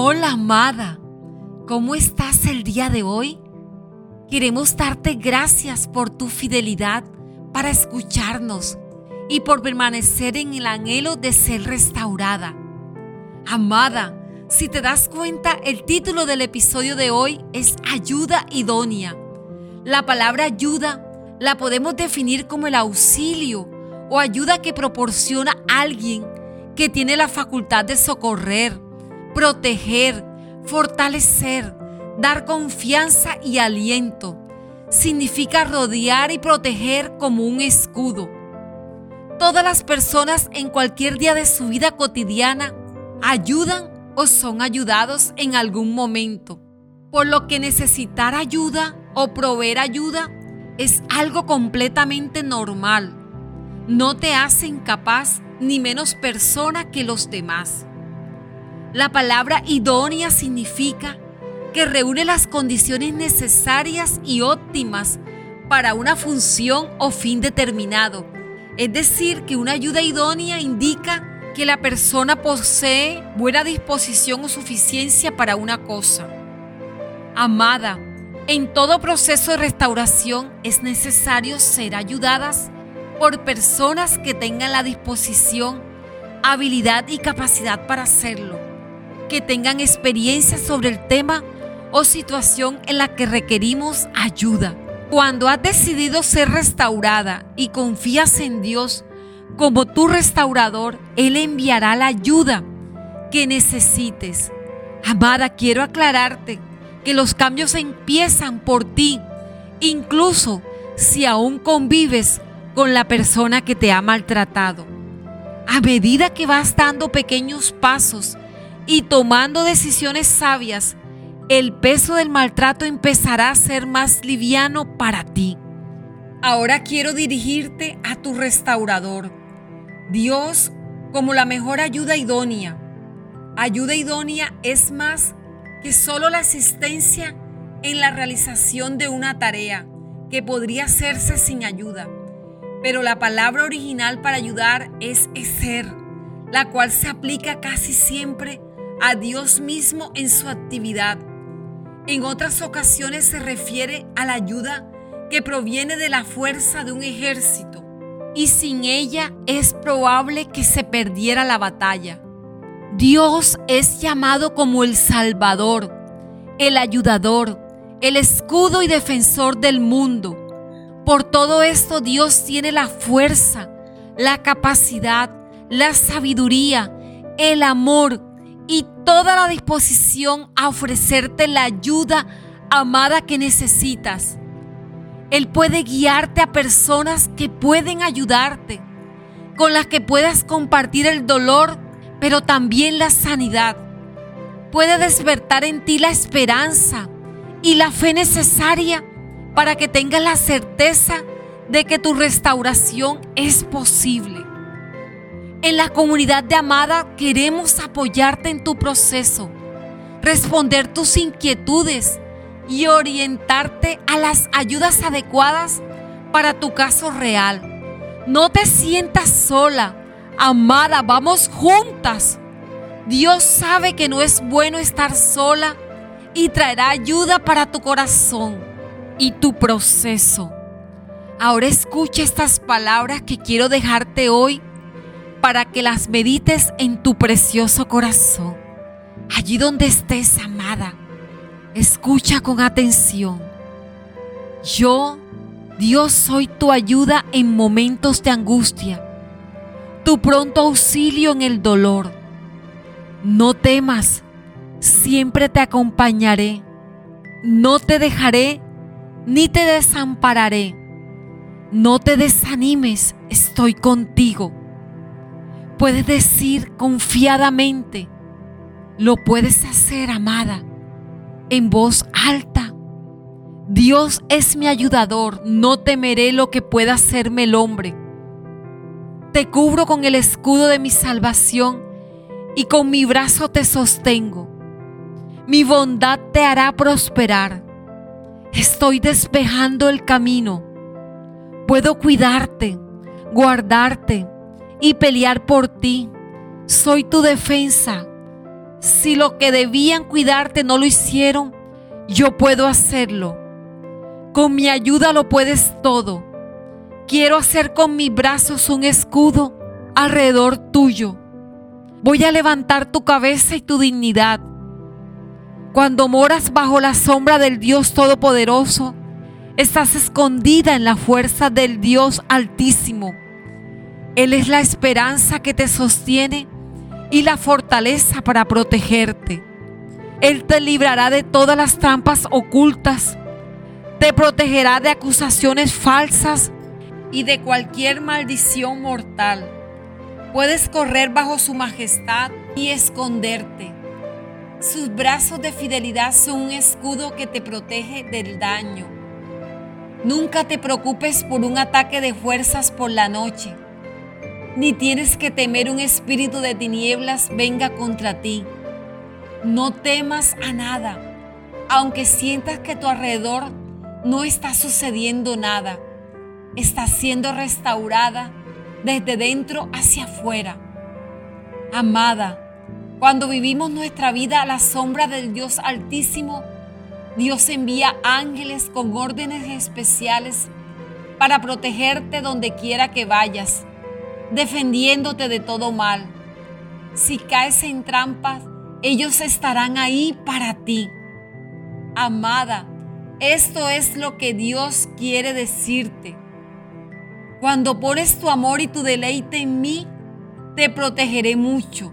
Hola amada, ¿cómo estás el día de hoy? Queremos darte gracias por tu fidelidad para escucharnos y por permanecer en el anhelo de ser restaurada. Amada, si te das cuenta, el título del episodio de hoy es Ayuda idónea. La palabra ayuda la podemos definir como el auxilio o ayuda que proporciona alguien que tiene la facultad de socorrer, proteger, fortalecer, dar confianza y aliento. Significa rodear y proteger como un escudo. Todas las personas en cualquier día de su vida cotidiana ayudan o son ayudados en algún momento. Por lo que necesitar ayuda o proveer ayuda es algo completamente normal. No te hace incapaz ni menos persona que los demás. La palabra idónea significa que reúne las condiciones necesarias y óptimas para una función o fin determinado. Es decir, que una ayuda idónea indica que la persona posee buena disposición o suficiencia para una cosa. Amada, en todo proceso de restauración es necesario ser ayudadas por personas que tengan la disposición, habilidad y capacidad para hacerlo que tengan experiencia sobre el tema o situación en la que requerimos ayuda. Cuando has decidido ser restaurada y confías en Dios como tu restaurador, Él enviará la ayuda que necesites. Amada, quiero aclararte que los cambios empiezan por ti, incluso si aún convives con la persona que te ha maltratado. A medida que vas dando pequeños pasos y tomando decisiones sabias, el peso del maltrato empezará a ser más liviano para ti. Ahora quiero dirigirte a tu restaurador, Dios como la mejor ayuda idónea. Ayuda idónea es más que solo la asistencia en la realización de una tarea que podría hacerse sin ayuda. Pero la palabra original para ayudar es ser, la cual se aplica casi siempre a Dios mismo en su actividad. En otras ocasiones se refiere a la ayuda que proviene de la fuerza de un ejército y sin ella es probable que se perdiera la batalla. Dios es llamado como el Salvador, el ayudador, el escudo y defensor del mundo. Por todo esto Dios tiene la fuerza, la capacidad, la sabiduría, el amor y toda la disposición a ofrecerte la ayuda amada que necesitas. Él puede guiarte a personas que pueden ayudarte, con las que puedas compartir el dolor, pero también la sanidad. Puede despertar en ti la esperanza y la fe necesaria para que tengas la certeza de que tu restauración es posible. En la comunidad de Amada queremos apoyarte en tu proceso, responder tus inquietudes y orientarte a las ayudas adecuadas para tu caso real. No te sientas sola, amada, vamos juntas. Dios sabe que no es bueno estar sola y traerá ayuda para tu corazón y tu proceso. Ahora escucha estas palabras que quiero dejarte hoy para que las medites en tu precioso corazón. Allí donde estés, amada, escucha con atención. Yo, Dios, soy tu ayuda en momentos de angustia, tu pronto auxilio en el dolor. No temas, siempre te acompañaré. No te dejaré ni te desampararé. No te desanimes, estoy contigo. Puedes decir confiadamente, lo puedes hacer, amada, en voz alta. Dios es mi ayudador, no temeré lo que pueda hacerme el hombre. Te cubro con el escudo de mi salvación y con mi brazo te sostengo. Mi bondad te hará prosperar. Estoy despejando el camino. Puedo cuidarte, guardarte y pelear por ti. Soy tu defensa. Si lo que debían cuidarte no lo hicieron, yo puedo hacerlo. Con mi ayuda lo puedes todo. Quiero hacer con mis brazos un escudo alrededor tuyo. Voy a levantar tu cabeza y tu dignidad. Cuando moras bajo la sombra del Dios Todopoderoso, estás escondida en la fuerza del Dios Altísimo. Él es la esperanza que te sostiene y la fortaleza para protegerte. Él te librará de todas las trampas ocultas, te protegerá de acusaciones falsas y de cualquier maldición mortal. Puedes correr bajo su majestad y esconderte. Sus brazos de fidelidad son un escudo que te protege del daño. Nunca te preocupes por un ataque de fuerzas por la noche, ni tienes que temer un espíritu de tinieblas venga contra ti. No temas a nada, aunque sientas que a tu alrededor no está sucediendo nada. Está siendo restaurada desde dentro hacia afuera. Amada, cuando vivimos nuestra vida a la sombra del Dios Altísimo, Dios envía ángeles con órdenes especiales para protegerte donde quiera que vayas, defendiéndote de todo mal. Si caes en trampas, ellos estarán ahí para ti. Amada, esto es lo que Dios quiere decirte. Cuando pones tu amor y tu deleite en mí, te protegeré mucho.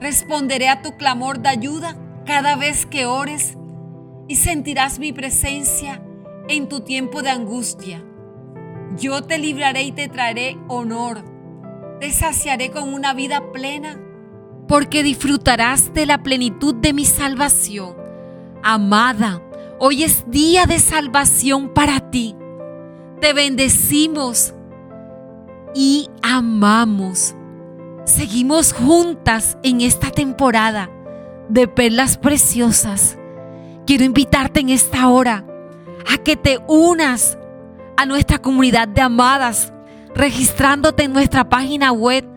Responderé a tu clamor de ayuda cada vez que ores y sentirás mi presencia en tu tiempo de angustia. Yo te libraré y te traeré honor. Te saciaré con una vida plena porque disfrutarás de la plenitud de mi salvación. Amada, hoy es día de salvación para ti. Te bendecimos y amamos. Seguimos juntas en esta temporada de perlas preciosas. Quiero invitarte en esta hora a que te unas a nuestra comunidad de amadas, registrándote en nuestra página web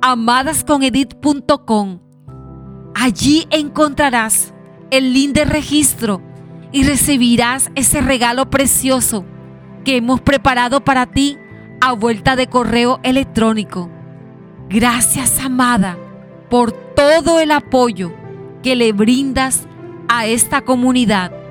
amadasconedit.com. Allí encontrarás el link de registro y recibirás ese regalo precioso que hemos preparado para ti a vuelta de correo electrónico. Gracias, amada, por todo el apoyo que le brindas a esta comunidad